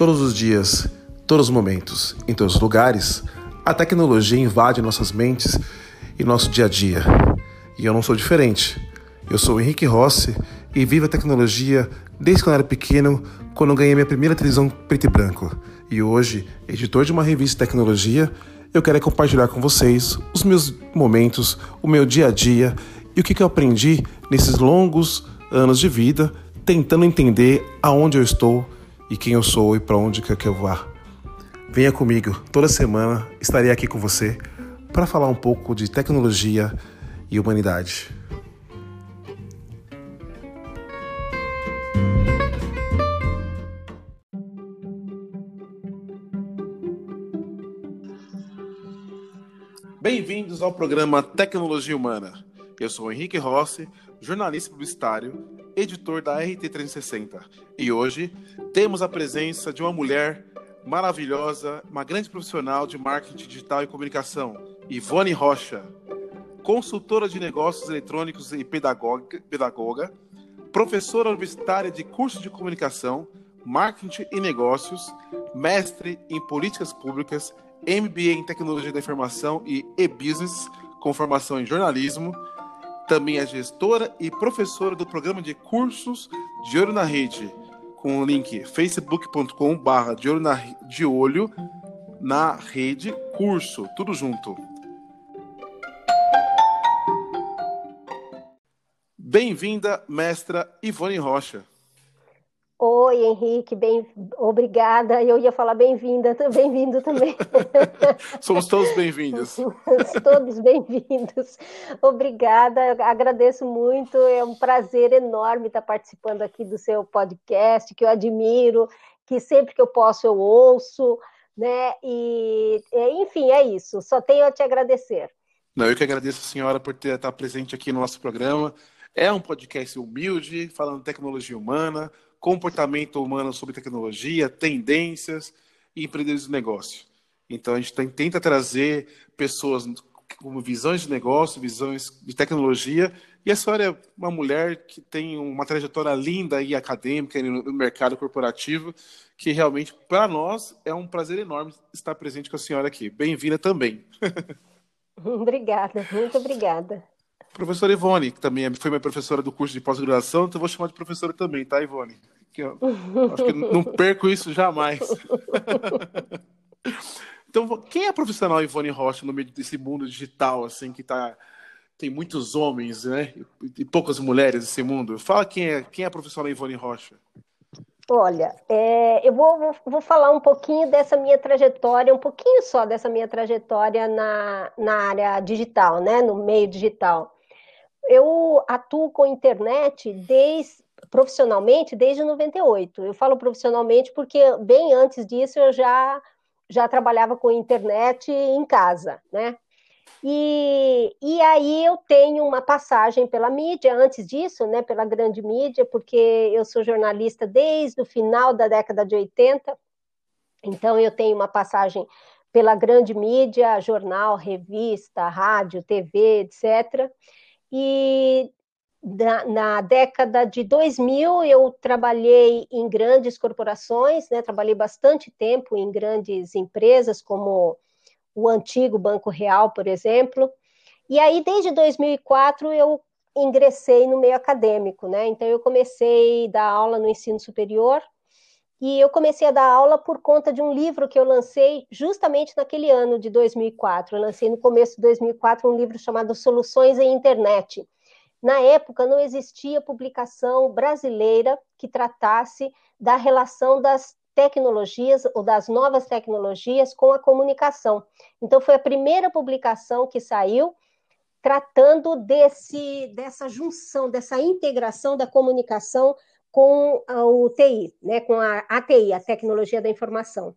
Todos os dias, todos os momentos, em todos os lugares, a tecnologia invade nossas mentes e nosso dia a dia. E eu não sou diferente. Eu sou o Henrique Rossi e vivo a tecnologia desde quando era pequeno, quando ganhei minha primeira televisão preto e branco. E hoje, editor de uma revista de tecnologia, eu quero compartilhar com vocês os meus momentos, o meu dia a dia e o que eu aprendi nesses longos anos de vida, tentando entender aonde eu estou e quem eu sou e para onde quer que eu vá. Venha comigo, toda semana estarei aqui com você para falar um pouco de tecnologia e humanidade. Bem-vindos ao programa Tecnologia Humana. Eu sou Henrique Rossi, jornalista publicitário, editor da RT360. E hoje temos a presença de uma mulher maravilhosa, uma grande profissional de marketing digital e comunicação, Ivone Rocha, consultora de negócios eletrônicos e pedagoga, pedagoga professora universitária de curso de comunicação, marketing e negócios, mestre em políticas públicas, MBA em tecnologia da informação e e-business, com formação em jornalismo, também é gestora e professora do programa de cursos de Olho na Rede, com o link facebook.com barra de olho na, de olho na rede curso, tudo junto. Bem-vinda, mestra Ivone Rocha. Oi, Henrique, bem, obrigada. Eu ia falar bem-vinda, bem-vindo também. Somos todos bem-vindos. todos bem-vindos. Obrigada, agradeço muito. É um prazer enorme estar participando aqui do seu podcast, que eu admiro, que sempre que eu posso eu ouço, né? E, enfim, é isso. Só tenho a te agradecer. Não, eu que agradeço a senhora por ter estar presente aqui no nosso programa. É um podcast humilde, falando de tecnologia humana comportamento humano sobre tecnologia, tendências e empreendedores de negócio. Então, a gente tenta trazer pessoas com visões de negócio, visões de tecnologia, e a senhora é uma mulher que tem uma trajetória linda e acadêmica no mercado corporativo, que realmente, para nós, é um prazer enorme estar presente com a senhora aqui. Bem-vinda também. Obrigada, muito obrigada. Professora Ivone, que também é, foi minha professora do curso de pós-graduação, então eu vou chamar de professora também, tá, Ivone? Que eu, acho que não perco isso jamais. então, quem é a profissional Ivone Rocha no meio desse mundo digital, assim, que tá, tem muitos homens, né, e poucas mulheres nesse mundo? Fala quem é, quem é a profissional Ivone Rocha. Olha, é, eu vou, vou, vou, falar um pouquinho dessa minha trajetória, um pouquinho só dessa minha trajetória na, na área digital, né, no meio digital eu atuo com internet desde profissionalmente desde 98. Eu falo profissionalmente porque bem antes disso eu já já trabalhava com internet em casa, né? E, e aí eu tenho uma passagem pela mídia, antes disso, né, pela grande mídia, porque eu sou jornalista desde o final da década de 80, então eu tenho uma passagem pela grande mídia, jornal, revista, rádio, TV, etc. E na, na, década de 2000 eu trabalhei em grandes corporações, né? trabalhei bastante tempo em grandes empresas, como o antigo Banco Real, por exemplo. E aí, desde 2004, eu ingressei no meio acadêmico, né? Então, eu comecei a dar aula no ensino superior e eu comecei a dar aula por conta de um livro que eu lancei justamente naquele ano de 2004. Eu lancei no começo de 2004 um livro chamado Soluções em Internet. Na época, não existia publicação brasileira que tratasse da relação das tecnologias ou das novas tecnologias com a comunicação. Então, foi a primeira publicação que saiu tratando desse, dessa junção, dessa integração da comunicação com o TI, né, com a ATI, a Tecnologia da Informação.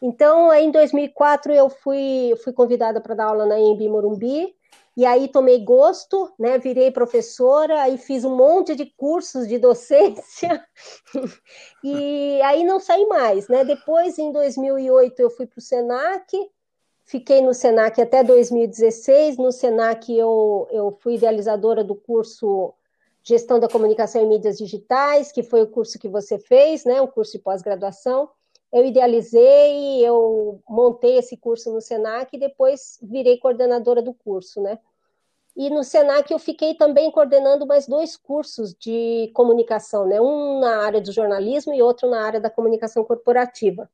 Então, em 2004, eu fui, fui convidada para dar aula na EMB Morumbi, e aí tomei gosto, né, virei professora, aí fiz um monte de cursos de docência, e aí não saí mais, né, depois, em 2008, eu fui para o SENAC, fiquei no SENAC até 2016, no SENAC eu, eu fui idealizadora do curso Gestão da Comunicação em Mídias Digitais, que foi o curso que você fez, né, um curso de pós-graduação. eu idealizei, eu montei esse curso no Senac e depois virei coordenadora do curso, né? E no Senac eu fiquei também coordenando mais dois cursos de comunicação, né? Um na área do jornalismo e outro na área da comunicação corporativa.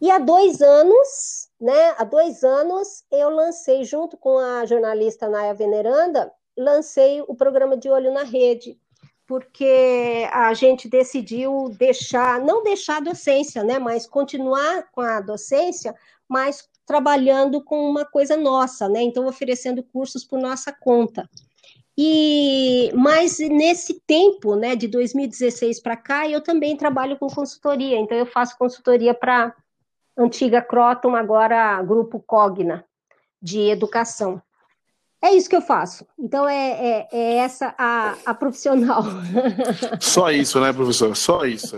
E há dois anos, né? Há dois anos eu lancei junto com a jornalista Naya Veneranda, lancei o programa de Olho na Rede, porque a gente decidiu deixar, não deixar a docência, né? Mas continuar com a docência, mas trabalhando com uma coisa nossa, né? Então, oferecendo cursos por nossa conta. E mas nesse tempo, né, de 2016 para cá, eu também trabalho com consultoria. Então, eu faço consultoria para antiga Croton, agora Grupo Cogna, de educação. É isso que eu faço. Então, é, é, é essa a, a profissional. Só isso, né, professor? Só isso.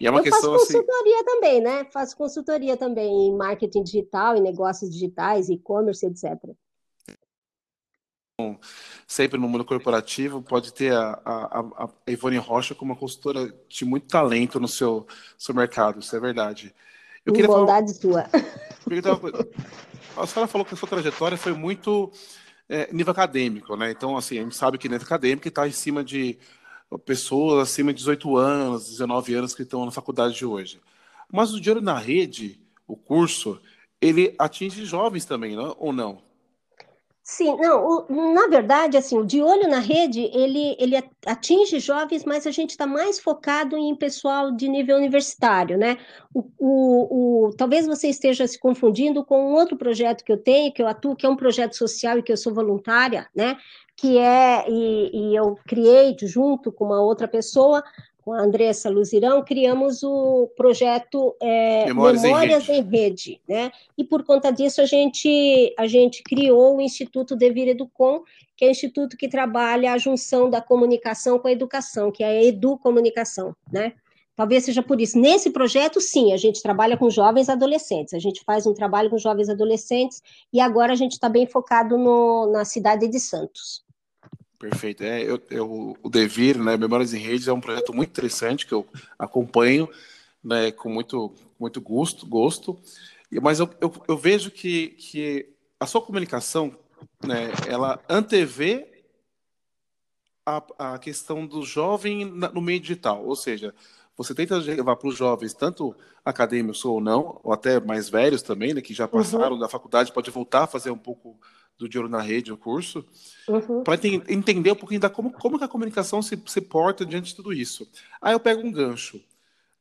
E é uma eu questão faço assim consultoria assim... também, né? Faço consultoria também em marketing digital, em negócios digitais, e-commerce, etc. Sempre no mundo corporativo, pode ter a, a, a Ivone Rocha como uma consultora de muito talento no seu, seu mercado, isso é verdade. Eu queria Bondade falar... sua. A senhora falou que a sua trajetória foi muito é, nível acadêmico, né? Então, assim, a gente sabe que nível acadêmico está em cima de pessoas acima de 18 anos, 19 anos que estão na faculdade de hoje. Mas o Dinheiro na Rede, o curso, ele atinge jovens também, não? ou não? Sim, não, o, na verdade, assim, o De Olho na Rede, ele, ele atinge jovens, mas a gente está mais focado em pessoal de nível universitário, né? O, o, o, talvez você esteja se confundindo com um outro projeto que eu tenho, que eu atuo, que é um projeto social e que eu sou voluntária, né? que é, e, e, eu criei junto com uma outra pessoa, com a Andressa Luzirão, criamos o projeto é, Memórias, Memórias em, Rede. em, Rede. né? E por conta disso a gente, a gente criou o Instituto Devir Educom, que é o instituto que trabalha a junção da comunicação com a educação, que é a Educomunicação, né? Talvez seja por isso. Nesse projeto, sim, a gente trabalha com jovens adolescentes. A gente faz um trabalho com jovens adolescentes e agora a gente está bem focado no, na cidade de Santos. Perfeito. É, eu, eu, o Devir, né, Memórias em Redes, é um projeto muito interessante que eu acompanho né, com muito, muito gosto, gosto. Mas eu, eu, eu vejo que, que a sua comunicação, né, ela antevê a, a questão do jovem no meio digital, ou seja, você tenta levar para os jovens, tanto acadêmicos ou não, ou até mais velhos também, né, que já passaram uhum. da faculdade, pode voltar a fazer um pouco do Dinheiro na Rede, o curso, uhum. para entender um pouquinho da como, como que a comunicação se, se porta diante de tudo isso. Aí eu pego um gancho.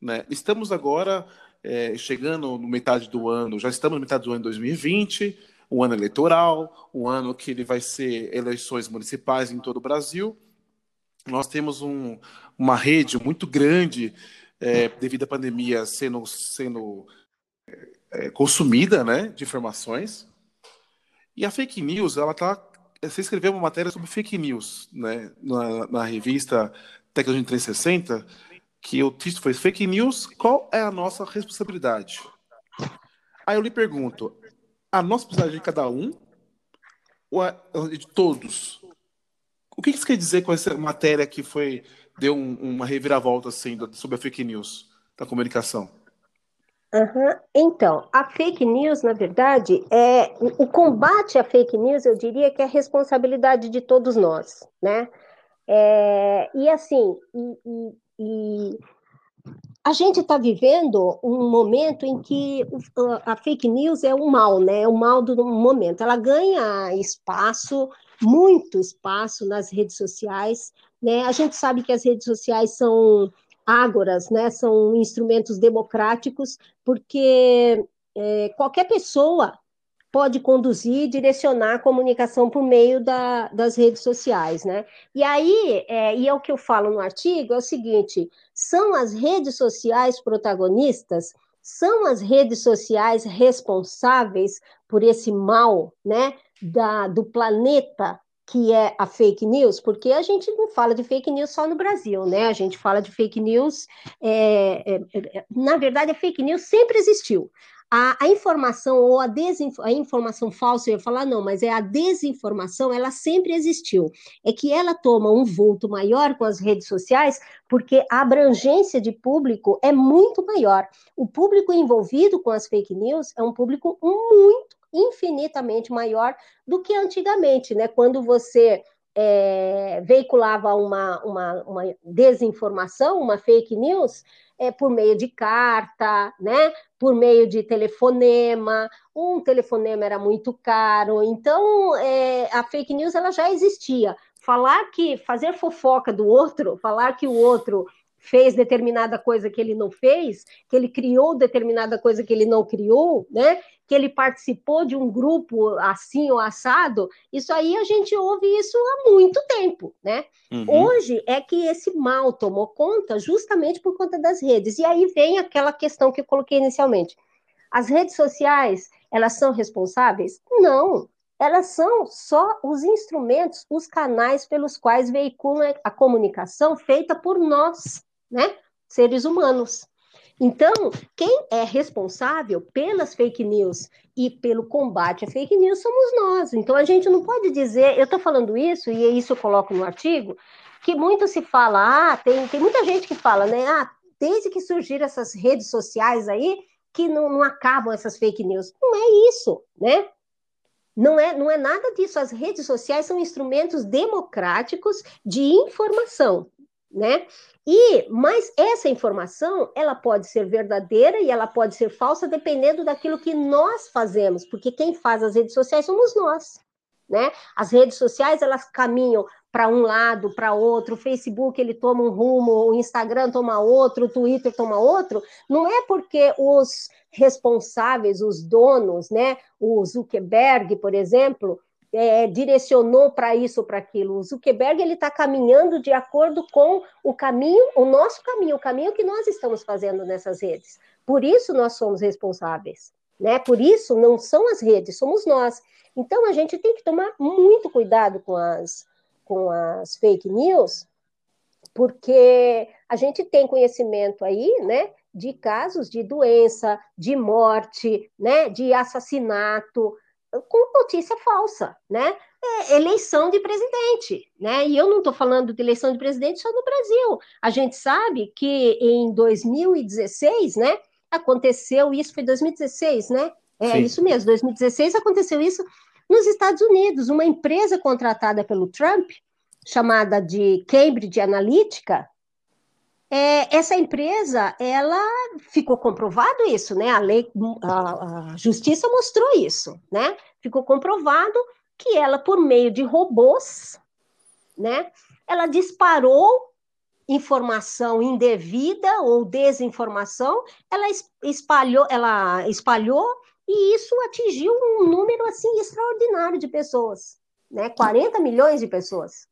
Né? Estamos agora é, chegando no metade do ano, já estamos no metade do ano de 2020, um ano eleitoral, um ano que ele vai ser eleições municipais em todo o Brasil. Nós temos um, uma rede muito grande, é, devido à pandemia, sendo, sendo é, consumida né, de informações. E a fake news, ela tá. Você escreveu uma matéria sobre fake news, né, na, na revista Tecnologia 360, que o título foi Fake News, qual é a nossa responsabilidade? Aí eu lhe pergunto, a nossa responsabilidade de cada um ou é de todos? O que isso quer dizer com essa matéria que foi deu um, uma reviravolta assim sobre a fake news da comunicação? Uhum. Então, a fake news, na verdade, é o combate à fake news, eu diria que é responsabilidade de todos nós, né? É, e assim, e, e, e a gente está vivendo um momento em que a fake news é o mal, né? É o mal do momento. Ela ganha espaço, muito espaço nas redes sociais, né? A gente sabe que as redes sociais são ágoras, né? São instrumentos democráticos, porque é, qualquer pessoa pode conduzir e direcionar a comunicação por meio da, das redes sociais, né? E aí, é, e é o que eu falo no artigo, é o seguinte, são as redes sociais protagonistas, são as redes sociais responsáveis por esse mal, né, da, do planeta que é a fake news, porque a gente não fala de fake news só no Brasil, né? A gente fala de fake news, é, é, é, na verdade, a fake news sempre existiu. a, a informação ou a, desinf, a informação falsa, eu ia falar não, mas é a desinformação, ela sempre existiu. É que ela toma um vulto maior com as redes sociais, porque a abrangência de público é muito maior. O público envolvido com as fake news é um público muito, infinitamente maior do que antigamente, né? Quando você é, veiculava uma, uma, uma, desinformação, uma fake news, é, por meio de carta, né? por meio de telefonema. Um telefonema era muito caro, então é, a fake news ela já existia. Falar que fazer fofoca do outro, falar que o outro fez determinada coisa que ele não fez, que ele criou determinada coisa que ele não criou, né? Que ele participou de um grupo assim ou assado, isso aí a gente ouve isso há muito tempo, né? Uhum. Hoje é que esse mal tomou conta justamente por conta das redes. E aí vem aquela questão que eu coloquei inicialmente. As redes sociais, elas são responsáveis? Não. Elas são só os instrumentos, os canais pelos quais veiculam a comunicação feita por nós, né? Seres humanos. Então, quem é responsável pelas fake news e pelo combate à fake news somos nós. Então, a gente não pode dizer, eu estou falando isso, e isso eu coloco no artigo, que muito se fala, ah, tem, tem muita gente que fala, né? Ah, desde que surgiram essas redes sociais aí, que não, não acabam essas fake news. Não é isso, né? Não é, não é nada disso. As redes sociais são instrumentos democráticos de informação né? E, mas essa informação, ela pode ser verdadeira e ela pode ser falsa dependendo daquilo que nós fazemos, porque quem faz as redes sociais somos nós, né? As redes sociais, elas caminham para um lado, para outro, o Facebook ele toma um rumo, o Instagram toma outro, o Twitter toma outro, não é porque os responsáveis, os donos, né, o Zuckerberg, por exemplo, é, direcionou para isso para aquilo. O Zuckerberg ele está caminhando de acordo com o caminho, o nosso caminho, o caminho que nós estamos fazendo nessas redes. Por isso nós somos responsáveis, né? Por isso não são as redes, somos nós. Então a gente tem que tomar muito cuidado com as com as fake news, porque a gente tem conhecimento aí, né? De casos de doença, de morte, né, de assassinato, com notícia falsa, né? É eleição de presidente, né? E eu não estou falando de eleição de presidente só no Brasil. A gente sabe que em 2016, né? Aconteceu isso, foi 2016, né? É Sim. isso mesmo, 2016 aconteceu isso nos Estados Unidos. Uma empresa contratada pelo Trump, chamada de Cambridge Analytica, é, essa empresa, ela ficou comprovado isso, né? A lei, a, a, justiça mostrou isso, né? Ficou comprovado que ela, por meio de robôs, né? Ela disparou informação indevida ou desinformação, ela espalhou, ela espalhou e isso atingiu um número assim extraordinário de pessoas, né? 40 milhões de pessoas.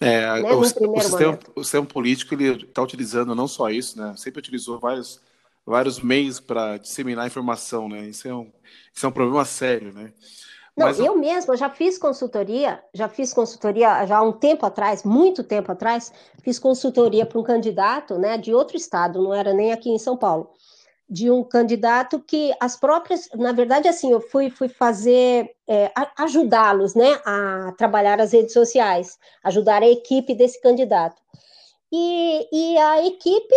É, né, o, o, sistema, o, sistema, político ele está utilizando não só isso, né? Sempre utilizou vários, vários meios para disseminar informação, né? Isso é um, isso é um problema sério, né? Não, Mas, eu mesma já fiz consultoria, já fiz consultoria já há um tempo atrás, muito tempo atrás, fiz consultoria para um candidato, né, de outro estado, não era nem aqui em São Paulo de um candidato que as próprias, na verdade, assim, eu fui, fui fazer, é, ajudá-los, né, a trabalhar as redes sociais, ajudar a equipe desse candidato. E, e a equipe,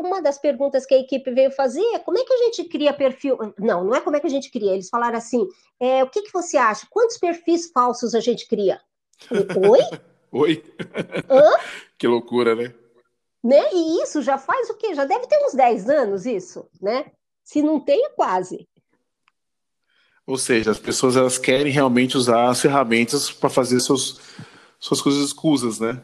uma das perguntas que a equipe veio fazer é como é que a gente cria perfil. Não, não é como é que a gente cria. Eles falaram assim: é, o que, que você acha? Quantos perfis falsos a gente cria? Oi? Oi? Hã? Que loucura, né? Né? E isso já faz o quê? Já deve ter uns 10 anos isso, né? Se não tem, é quase. Ou seja, as pessoas elas querem realmente usar as ferramentas para fazer seus, suas coisas escusas, né?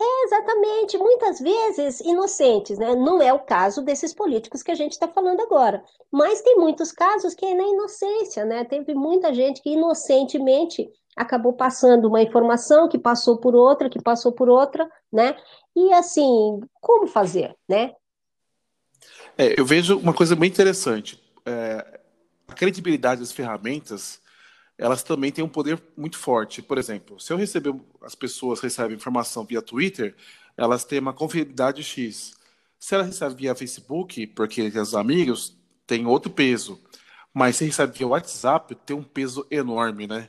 É, exatamente, muitas vezes inocentes, né? Não é o caso desses políticos que a gente está falando agora. Mas tem muitos casos que é na inocência, né? Teve muita gente que inocentemente acabou passando uma informação que passou por outra, que passou por outra, né? E assim, como fazer, né? É, eu vejo uma coisa bem interessante. É, a credibilidade das ferramentas, elas também têm um poder muito forte. Por exemplo, se eu receber, as pessoas recebem informação via Twitter, elas têm uma confiabilidade X. Se ela recebe via Facebook, porque os amigos, tem outro peso. Mas sabe que o WhatsApp tem um peso enorme, né?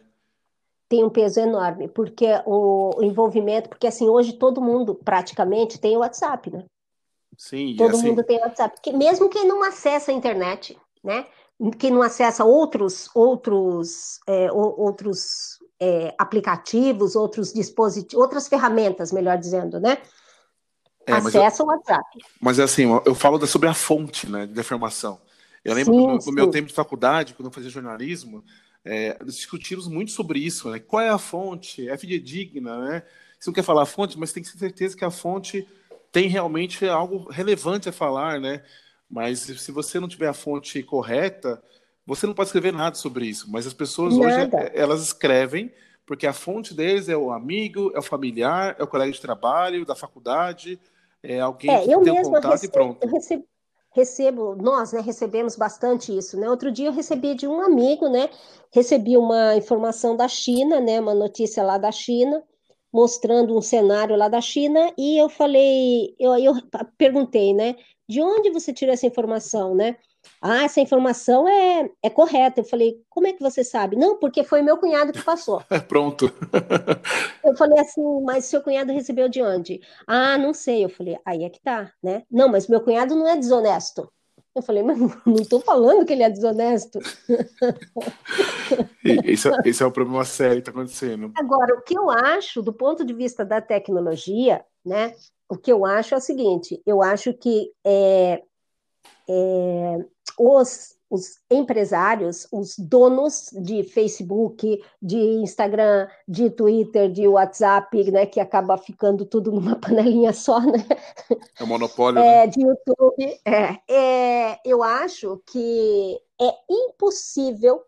Tem um peso enorme, porque o envolvimento, porque assim, hoje todo mundo praticamente tem o WhatsApp, né? Sim, todo assim... mundo tem WhatsApp. Que, mesmo quem não acessa a internet, né? Quem não acessa outros, outros, é, outros é, aplicativos, outros dispositivos, outras ferramentas, melhor dizendo, né? É, Acessa eu, o WhatsApp. Mas assim, eu falo sobre a fonte né, de informação. Eu lembro sim, no, no meu tempo de faculdade, quando eu fazia jornalismo, é, discutimos muito sobre isso, né? Qual é a fonte? É fidedigna, né? Você não quer falar a fonte, mas tem que ter certeza que a fonte tem realmente algo relevante a falar, né? Mas se você não tiver a fonte correta, você não pode escrever nada sobre isso. Mas as pessoas nada. hoje, elas escrevem porque a fonte deles é o amigo, é o familiar, é o colega de trabalho, da faculdade, é alguém é, que tem um contato recebo, e pronto. Eu recebo, recebo, nós, né, recebemos bastante isso, né? Outro dia eu recebi de um amigo, né? Recebi uma informação da China, né? Uma notícia lá da China, mostrando um cenário lá da China, e eu falei, eu, eu perguntei, né? De onde você tirou essa informação, né? Ah, essa informação é, é correta. Eu falei, como é que você sabe? Não, porque foi meu cunhado que passou. Pronto. eu falei assim, mas seu cunhado recebeu de onde? Ah, não sei. Eu falei, aí é que tá, né? Não, mas meu cunhado não é desonesto. Eu falei, mas não estou falando que ele é desonesto. esse, é, esse é o problema sério que está acontecendo. Agora, o que eu acho, do ponto de vista da tecnologia, né? O que eu acho é o seguinte: eu acho que é, é, os, os empresários, os donos de Facebook, de Instagram, de Twitter, de WhatsApp, né, que acaba ficando tudo numa panelinha só, né? É monopólio, é, né? De YouTube. É, é, eu acho que é impossível,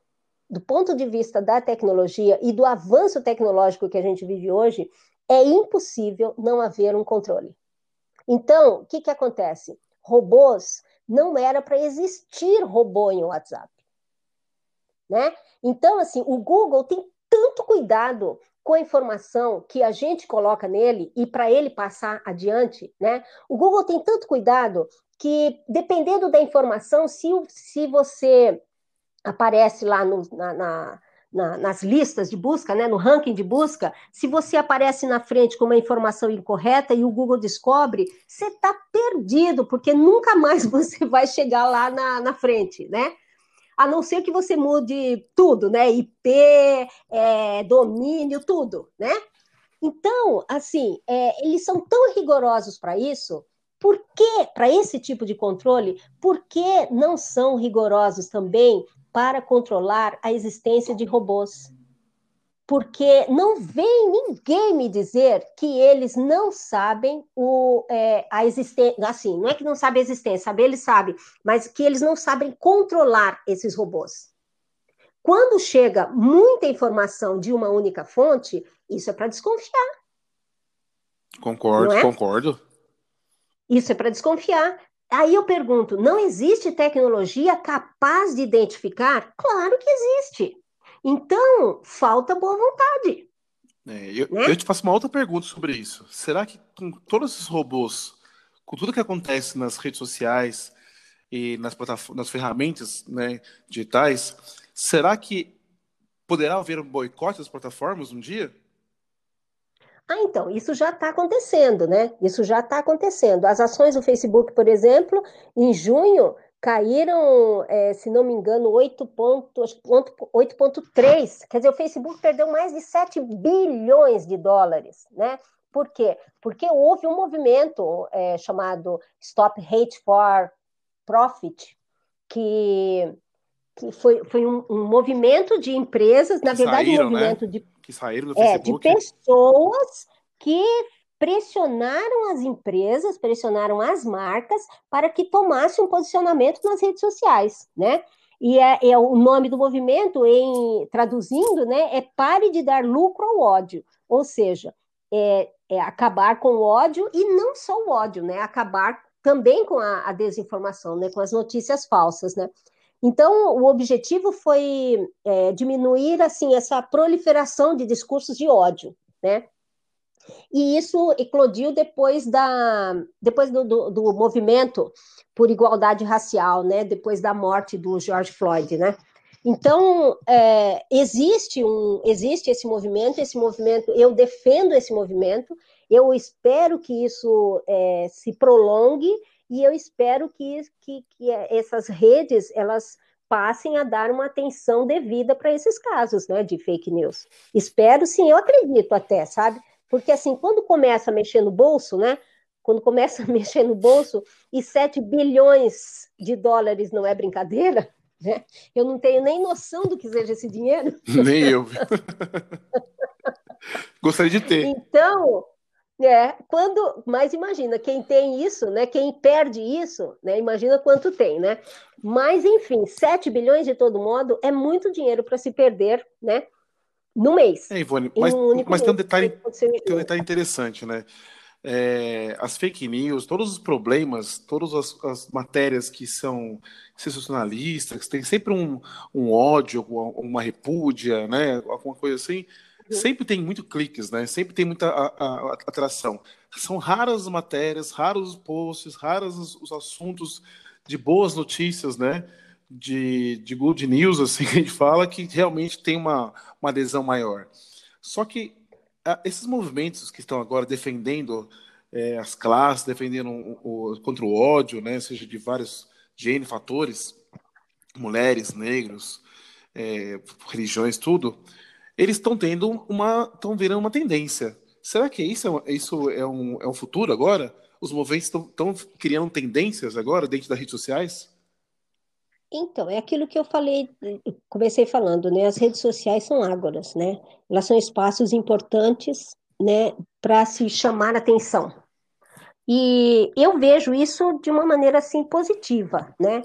do ponto de vista da tecnologia e do avanço tecnológico que a gente vive hoje, é impossível não haver um controle. Então, o que, que acontece? Robôs não era para existir robô em WhatsApp. Né? Então, assim, o Google tem tanto cuidado com a informação que a gente coloca nele e para ele passar adiante, né? O Google tem tanto cuidado que, dependendo da informação, se, se você aparece lá no, na, na na, nas listas de busca, né, no ranking de busca, se você aparece na frente com uma informação incorreta e o Google descobre, você está perdido, porque nunca mais você vai chegar lá na, na frente, né? A não ser que você mude tudo, né? IP, é, domínio, tudo, né? Então, assim, é, eles são tão rigorosos para isso, por que, para esse tipo de controle, por que não são rigorosos também para controlar a existência de robôs. Porque não vem ninguém me dizer que eles não sabem o, é, a existência. Assim, não é que não sabem a existência, saber eles sabem, mas que eles não sabem controlar esses robôs. Quando chega muita informação de uma única fonte, isso é para desconfiar. Concordo, é? concordo. Isso é para desconfiar. Aí eu pergunto: não existe tecnologia capaz de identificar? Claro que existe. Então, falta boa vontade. É, eu, né? eu, te faço uma outra pergunta sobre isso. Será que com todos esses robôs, com tudo que acontece nas redes sociais e nas, nas ferramentas né, digitais, será que poderá haver um boicote das plataformas um dia? Ah, então, isso já está acontecendo, né? Isso já está acontecendo. As ações do Facebook, por exemplo, em junho caíram, é, se não me engano, 8,3. Quer dizer, o Facebook perdeu mais de 7 bilhões de dólares, né? Por quê? Porque houve um movimento é, chamado Stop Hate for Profit, que, que foi, foi um, um movimento de empresas, na verdade, saíram, um né? movimento né? de que saíram do Facebook? É, de pessoas que pressionaram as empresas, pressionaram as marcas para que tomassem um posicionamento nas redes sociais, né? E é, é, o nome do movimento, em traduzindo, né, é pare de dar lucro ao ódio, ou seja, é, é acabar com o ódio e não só o ódio, né? Acabar também com a, a desinformação, né? Com as notícias falsas, né? Então, o objetivo foi é, diminuir assim essa proliferação de discursos de ódio, né? E isso eclodiu depois, da, depois do, do, do movimento por igualdade racial, né? depois da morte do George Floyd. Né? Então, é, existe, um, existe esse movimento, esse movimento, eu defendo esse movimento, eu espero que isso é, se prolongue e eu espero que, que, que essas redes, elas passem a dar uma atenção devida para esses casos né, de fake news. Espero sim, eu acredito até, sabe? Porque assim, quando começa a mexer no bolso, né? Quando começa a mexer no bolso e 7 bilhões de dólares não é brincadeira, né? Eu não tenho nem noção do que seja esse dinheiro. Nem eu. Gostaria de ter. Então, é, quando, mas imagina, quem tem isso, né? Quem perde isso, né? Imagina quanto tem, né? Mas, enfim, 7 bilhões de todo modo é muito dinheiro para se perder, né? No mês. É, Ivone, mas, um mas tem, um detalhe, tem um detalhe interessante, né? é, as fake news, todos os problemas, todas as, as matérias que são sensacionalistas, que tem sempre um, um ódio, uma repúdia, né, alguma coisa assim. Sempre tem muito cliques, né? Sempre tem muita a, a, atração. São raras as matérias, raros os posts, raros os, os assuntos de boas notícias, né? De, de good news, assim, que a gente fala, que realmente tem uma, uma adesão maior. Só que esses movimentos que estão agora defendendo é, as classes, defendendo o, o, contra o ódio, né, seja de vários gêneros, fatores, mulheres, negros, é, religiões, tudo, eles estão tendo uma, estão virando uma tendência. Será que isso é, isso é um, é um futuro agora? Os movimentos estão criando tendências agora dentro das redes sociais? Então, é aquilo que eu falei, comecei falando, né? As redes sociais são ágoras, né? Elas são espaços importantes, né, para se chamar atenção. E eu vejo isso de uma maneira assim positiva, né?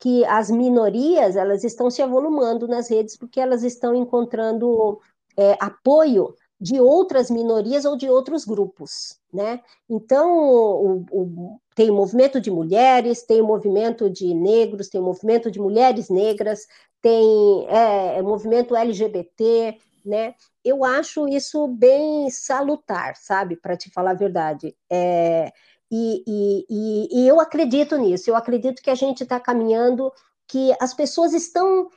Que as minorias elas estão se avolumando nas redes porque elas estão encontrando é, apoio de outras minorias ou de outros grupos, né? Então, o, o, tem o movimento de mulheres, tem o movimento de negros, tem o movimento de mulheres negras, tem é, o movimento LGBT, né? Eu acho isso bem salutar, sabe? Para te falar a verdade. É, e, e, e, eu acredito nisso, eu acredito que a gente está caminhando, que as pessoas estão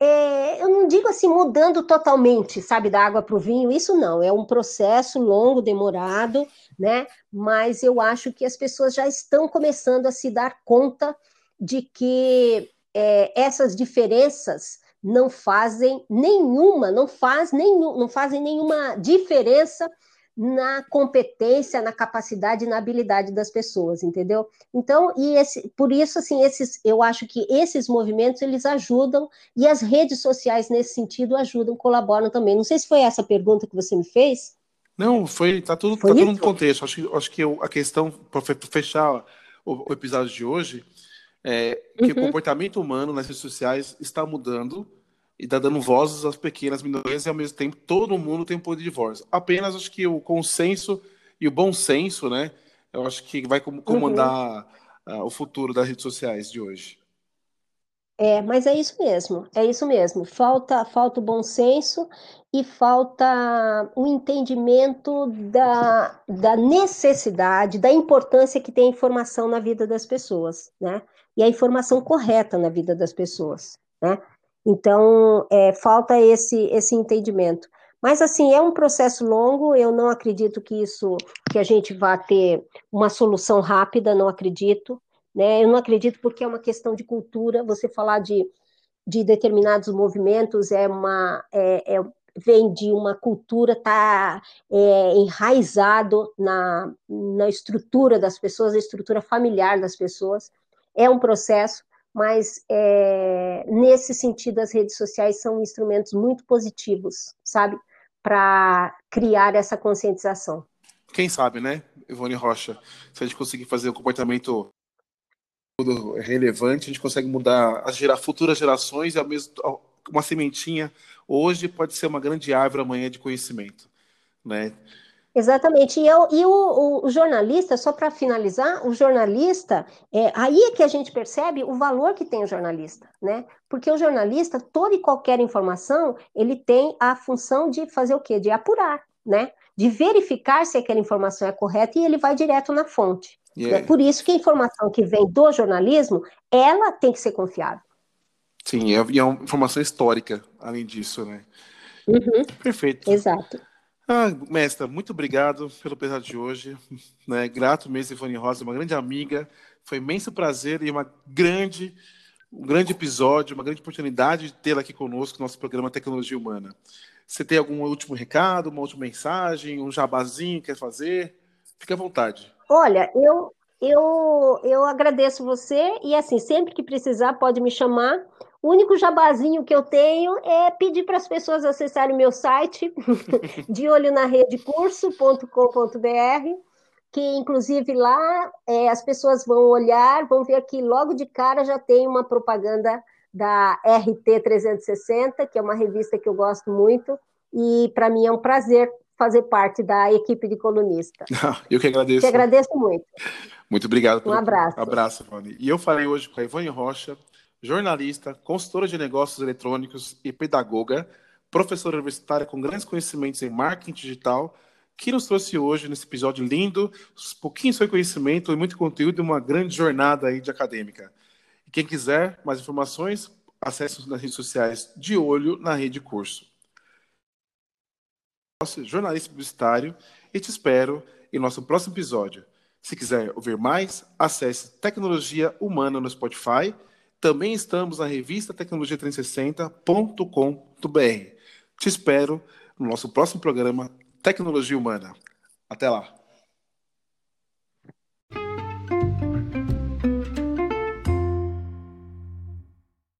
é, eu não digo assim mudando totalmente, sabe, da água para o vinho, isso não, é um processo longo, demorado, né? Mas eu acho que as pessoas já estão começando a se dar conta de que é, essas diferenças não fazem nenhuma, não faz nenhum, não fazem nenhuma diferença na competência, na capacidade, na habilidade das pessoas, entendeu? Então, e esse, por isso, assim, esses, eu acho que esses movimentos eles ajudam e as redes sociais nesse sentido ajudam, colaboram também. Não sei se foi essa pergunta que você me fez. Não, foi, tá tudo, foi tá tudo no contexto. Acho, acho que eu, a questão para fechar o, o, episódio de hoje é que uhum. o comportamento humano nas redes sociais está mudando e está dando vozes às pequenas minorias e ao mesmo tempo todo mundo tem poder de voz. Apenas acho que o consenso e o bom senso, né? Eu acho que vai comandar uhum. uh, o futuro das redes sociais de hoje. É, mas é isso mesmo, é isso mesmo. Falta, falta o bom senso e falta o entendimento da, da necessidade, da importância que tem a informação na vida das pessoas, né? E a informação correta na vida das pessoas, né? Então, é, falta esse, esse entendimento. Mas, assim, é um processo longo, eu não acredito que isso, que a gente vá ter uma solução rápida, não acredito, né? Eu não acredito porque é uma questão de cultura, você falar de, de determinados movimentos é uma... É, é, vem de uma cultura, está é, enraizado na, na estrutura das pessoas, na estrutura familiar das pessoas. É um processo, mas é, nesse sentido as redes sociais são instrumentos muito positivos, sabe, para criar essa conscientização. Quem sabe, né, Ivone Rocha, se a gente conseguir fazer um comportamento relevante, a gente consegue mudar as gera, futuras gerações e ao mesmo uma sementinha hoje pode ser uma grande árvore amanhã de conhecimento, né? Exatamente. E, eu, e o, o, jornalista, só para finalizar, o jornalista, é, aí é que a gente percebe o valor que tem o jornalista, né? Porque o jornalista, toda e qualquer informação, ele tem a função de fazer o quê? De apurar, né? de verificar se aquela informação é correta e ele vai direto na fonte. Yeah. É por isso que a informação que vem do jornalismo, ela tem que ser confiável. Sim, e é, é uma informação histórica, além disso, né? Uhum. Perfeito. Exato. Ah, mestra, muito obrigado pelo episódio de hoje. Né? Grato mesmo, Ivone Rosa, uma grande amiga. Foi imenso prazer e uma grande, um grande episódio, uma grande oportunidade de tê-la aqui conosco no nosso programa Tecnologia Humana. Você tem algum último recado, uma última mensagem, um jabazinho que quer fazer? Fique à vontade. Olha, eu, eu, eu agradeço você e assim, sempre que precisar pode me chamar. O único jabazinho que eu tenho é pedir para as pessoas acessarem o meu site, de olho na rede curso.com.br, que inclusive lá é, as pessoas vão olhar, vão ver que logo de cara já tem uma propaganda da RT 360, que é uma revista que eu gosto muito, e para mim é um prazer fazer parte da equipe de colunista. eu que agradeço. Te agradeço muito. Muito obrigado. Um abraço. Abraço, Ivone. E eu falei hoje com a Ivone Rocha, jornalista, consultora de negócios eletrônicos e pedagoga, professora universitária com grandes conhecimentos em marketing digital, que nos trouxe hoje nesse episódio lindo, um pouquinho sobre conhecimento e muito conteúdo e uma grande jornada aí de acadêmica. E quem quiser mais informações, acesse nas redes sociais de olho na rede curso. Jornalista publicitário e te espero em nosso próximo episódio. Se quiser ouvir mais, acesse Tecnologia Humana no Spotify também estamos na revista tecnologia360.com.br. Te espero no nosso próximo programa Tecnologia Humana. Até lá!